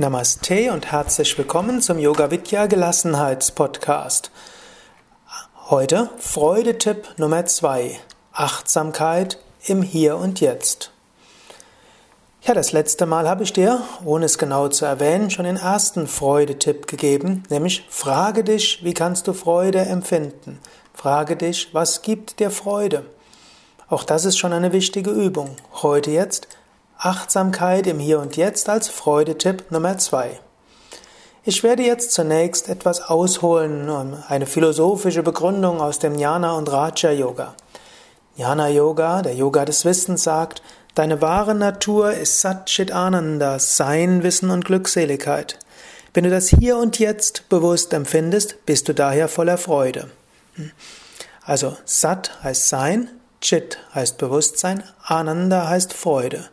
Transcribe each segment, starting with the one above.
Namaste und herzlich willkommen zum Yoga Vidya Gelassenheits Podcast. Heute Freudetipp Nummer zwei: Achtsamkeit im Hier und Jetzt. Ja, das letzte Mal habe ich dir, ohne es genau zu erwähnen, schon den ersten Freudetipp gegeben, nämlich frage dich, wie kannst du Freude empfinden? Frage dich, was gibt dir Freude? Auch das ist schon eine wichtige Übung. Heute jetzt Achtsamkeit im Hier und Jetzt als Freudetipp Nummer zwei. Ich werde jetzt zunächst etwas ausholen, eine philosophische Begründung aus dem Jnana und Raja Yoga. Jnana Yoga, der Yoga des Wissens, sagt, deine wahre Natur ist Satchit Ananda, Sein, Wissen und Glückseligkeit. Wenn du das hier und jetzt bewusst empfindest, bist du daher voller Freude. Also Sat heißt Sein, Chit heißt Bewusstsein, Ananda heißt Freude.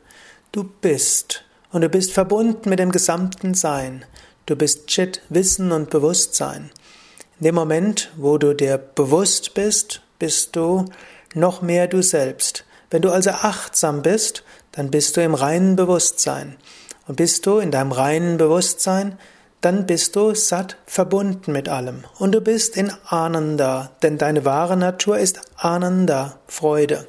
Du bist und du bist verbunden mit dem gesamten Sein. Du bist Chit, Wissen und Bewusstsein. In dem Moment, wo du dir bewusst bist, bist du noch mehr du selbst. Wenn du also achtsam bist, dann bist du im reinen Bewusstsein. Und bist du in deinem reinen Bewusstsein, dann bist du satt verbunden mit allem. Und du bist in Ananda, denn deine wahre Natur ist Ananda, Freude.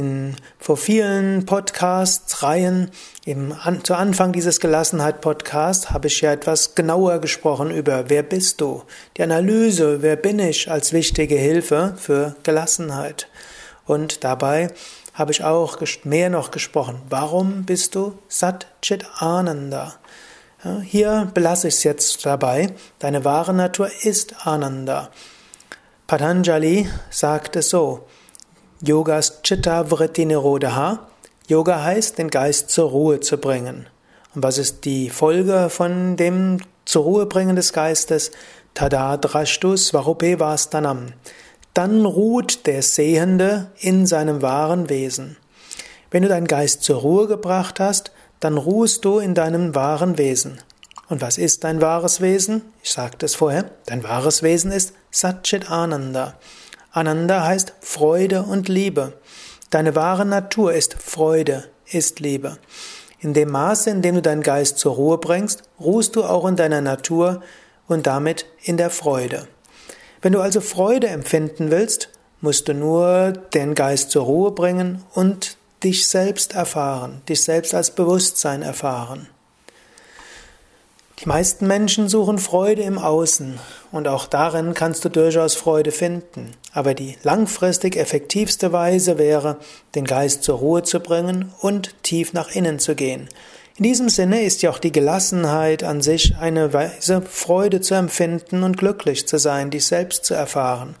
In, vor vielen Podcasts, Reihen, im, an, zu Anfang dieses Gelassenheit-Podcasts habe ich ja etwas genauer gesprochen über Wer bist du? Die Analyse, wer bin ich, als wichtige Hilfe für Gelassenheit. Und dabei habe ich auch mehr noch gesprochen. Warum bist du Sat Chit Ananda? Ja, hier belasse ich es jetzt dabei. Deine wahre Natur ist Ananda. Patanjali sagt es so. Yogas Chitta Vritti Nirodha. Yoga heißt, den Geist zur Ruhe zu bringen. Und was ist die Folge von dem zur Ruhe bringen des Geistes? Tada drashtus varupe vastanam. Dann ruht der Sehende in seinem wahren Wesen. Wenn du deinen Geist zur Ruhe gebracht hast, dann ruhst du in deinem wahren Wesen. Und was ist dein wahres Wesen? Ich sagte es vorher, dein wahres Wesen ist Satchit Ananda. Ananda heißt Freude und Liebe. Deine wahre Natur ist Freude, ist Liebe. In dem Maße, in dem du deinen Geist zur Ruhe bringst, ruhst du auch in deiner Natur und damit in der Freude. Wenn du also Freude empfinden willst, musst du nur den Geist zur Ruhe bringen und dich selbst erfahren, dich selbst als Bewusstsein erfahren. Die meisten Menschen suchen Freude im Außen und auch darin kannst du durchaus Freude finden. Aber die langfristig effektivste Weise wäre, den Geist zur Ruhe zu bringen und tief nach innen zu gehen. In diesem Sinne ist ja auch die Gelassenheit an sich eine Weise, Freude zu empfinden und glücklich zu sein, dich selbst zu erfahren.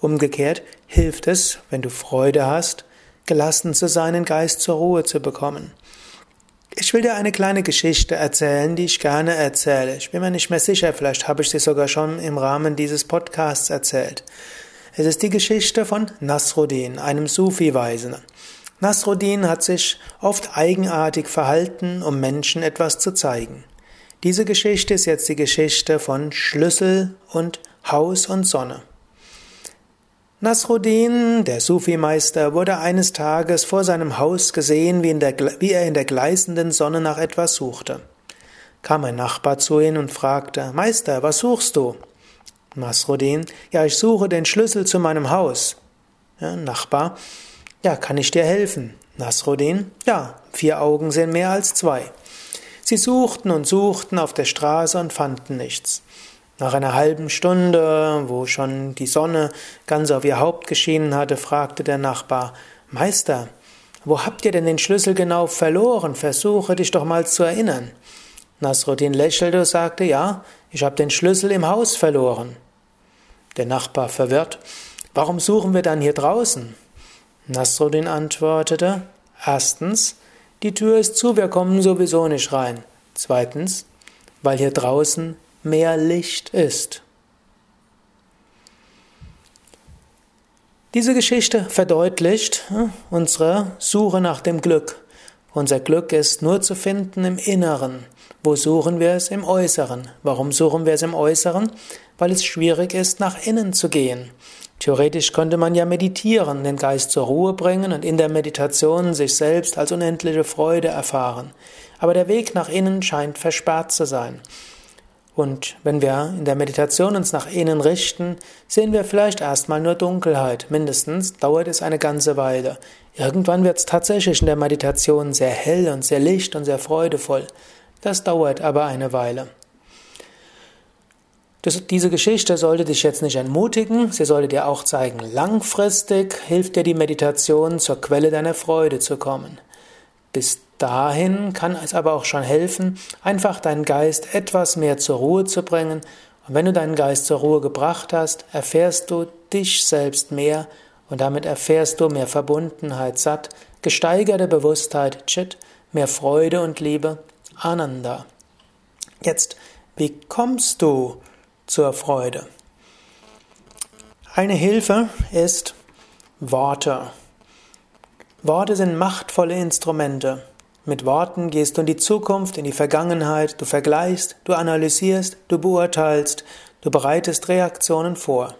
Umgekehrt hilft es, wenn du Freude hast, gelassen zu sein, den Geist zur Ruhe zu bekommen. Ich will dir eine kleine Geschichte erzählen, die ich gerne erzähle. Ich bin mir nicht mehr sicher, vielleicht habe ich sie sogar schon im Rahmen dieses Podcasts erzählt. Es ist die Geschichte von Nasruddin, einem Sufi-Weisen. Nasruddin hat sich oft eigenartig verhalten, um Menschen etwas zu zeigen. Diese Geschichte ist jetzt die Geschichte von Schlüssel und Haus und Sonne. Nasruddin, der Sufi-Meister, wurde eines Tages vor seinem Haus gesehen, wie, der, wie, er in der gleißenden Sonne nach etwas suchte. Kam ein Nachbar zu ihm und fragte, Meister, was suchst du? Nasruddin, ja, ich suche den Schlüssel zu meinem Haus. Ja, Nachbar, ja, kann ich dir helfen? Nasruddin, ja, vier Augen sehen mehr als zwei. Sie suchten und suchten auf der Straße und fanden nichts. Nach einer halben Stunde, wo schon die Sonne ganz auf ihr Haupt geschienen hatte, fragte der Nachbar, Meister, wo habt ihr denn den Schlüssel genau verloren? Versuche dich doch mal zu erinnern. Nasruddin lächelte und sagte, ja, ich habe den Schlüssel im Haus verloren. Der Nachbar verwirrt, warum suchen wir dann hier draußen? Nasruddin antwortete, erstens, die Tür ist zu, wir kommen sowieso nicht rein. Zweitens, weil hier draußen mehr Licht ist. Diese Geschichte verdeutlicht hm, unsere Suche nach dem Glück. Unser Glück ist nur zu finden im Inneren. Wo suchen wir es? Im Äußeren. Warum suchen wir es im Äußeren? Weil es schwierig ist, nach innen zu gehen. Theoretisch könnte man ja meditieren, den Geist zur Ruhe bringen und in der Meditation sich selbst als unendliche Freude erfahren. aber der Weg nach innen scheint versperrt zu sein. Und wenn wir in der Meditation uns nach innen richten, sehen wir vielleicht erstmal nur Dunkelheit. Mindestens dauert es eine ganze Weile. Irgendwann wird es tatsächlich in der Meditation sehr hell und sehr licht und sehr freudevoll. Das dauert aber eine Weile. Das, diese Geschichte sollte dich jetzt nicht entmutigen, sie sollte dir auch zeigen, langfristig hilft dir die Meditation zur Quelle deiner Freude zu kommen. Bis dahin kann es aber auch schon helfen, einfach deinen Geist etwas mehr zur Ruhe zu bringen. Und wenn du deinen Geist zur Ruhe gebracht hast, erfährst du dich selbst mehr und damit erfährst du mehr Verbundenheit, Satt, gesteigerte Bewusstheit, Chit, mehr Freude und Liebe, Ananda. Jetzt, wie kommst du zur Freude. Eine Hilfe ist Worte. Worte sind machtvolle Instrumente. Mit Worten gehst du in die Zukunft, in die Vergangenheit, du vergleichst, du analysierst, du beurteilst, du bereitest Reaktionen vor.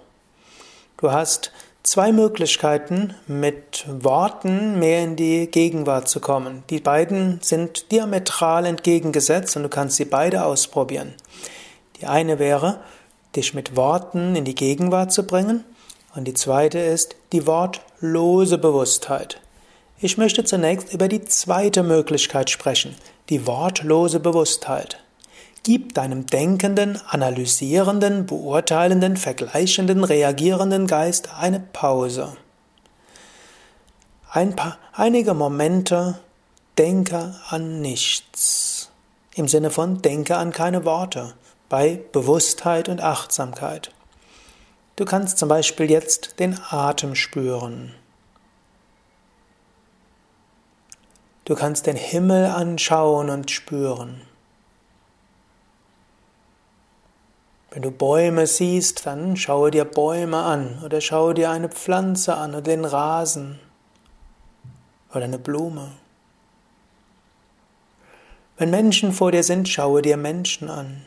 Du hast zwei Möglichkeiten, mit Worten mehr in die Gegenwart zu kommen. Die beiden sind diametral entgegengesetzt und du kannst sie beide ausprobieren. Die eine wäre, dich mit Worten in die Gegenwart zu bringen. Und die zweite ist die wortlose Bewusstheit. Ich möchte zunächst über die zweite Möglichkeit sprechen, die wortlose Bewusstheit. Gib deinem denkenden, analysierenden, beurteilenden, vergleichenden, reagierenden Geist eine Pause. Ein paar, einige Momente denke an nichts. Im Sinne von denke an keine Worte bei Bewusstheit und Achtsamkeit. Du kannst zum Beispiel jetzt den Atem spüren. Du kannst den Himmel anschauen und spüren. Wenn du Bäume siehst, dann schaue dir Bäume an oder schaue dir eine Pflanze an oder den Rasen oder eine Blume. Wenn Menschen vor dir sind, schaue dir Menschen an.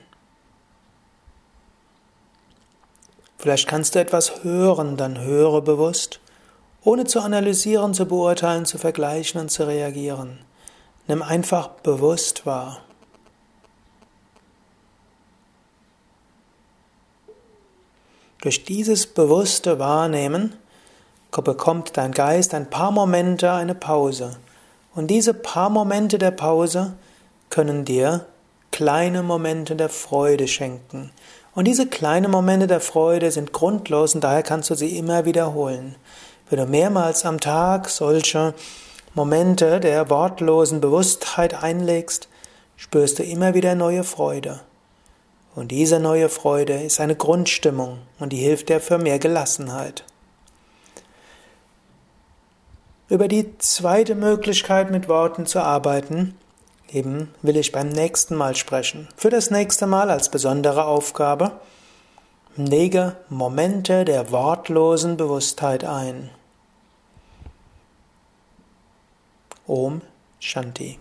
Vielleicht kannst du etwas hören, dann höre bewusst, ohne zu analysieren, zu beurteilen, zu vergleichen und zu reagieren. Nimm einfach bewusst wahr. Durch dieses bewusste Wahrnehmen bekommt dein Geist ein paar Momente eine Pause. Und diese paar Momente der Pause können dir kleine Momente der Freude schenken. Und diese kleinen Momente der Freude sind grundlos und daher kannst du sie immer wiederholen. Wenn du mehrmals am Tag solche Momente der wortlosen Bewusstheit einlegst, spürst du immer wieder neue Freude. Und diese neue Freude ist eine Grundstimmung und die hilft dir für mehr Gelassenheit. Über die zweite Möglichkeit mit Worten zu arbeiten Eben will ich beim nächsten Mal sprechen. Für das nächste Mal als besondere Aufgabe lege Momente der wortlosen Bewusstheit ein. Om Shanti.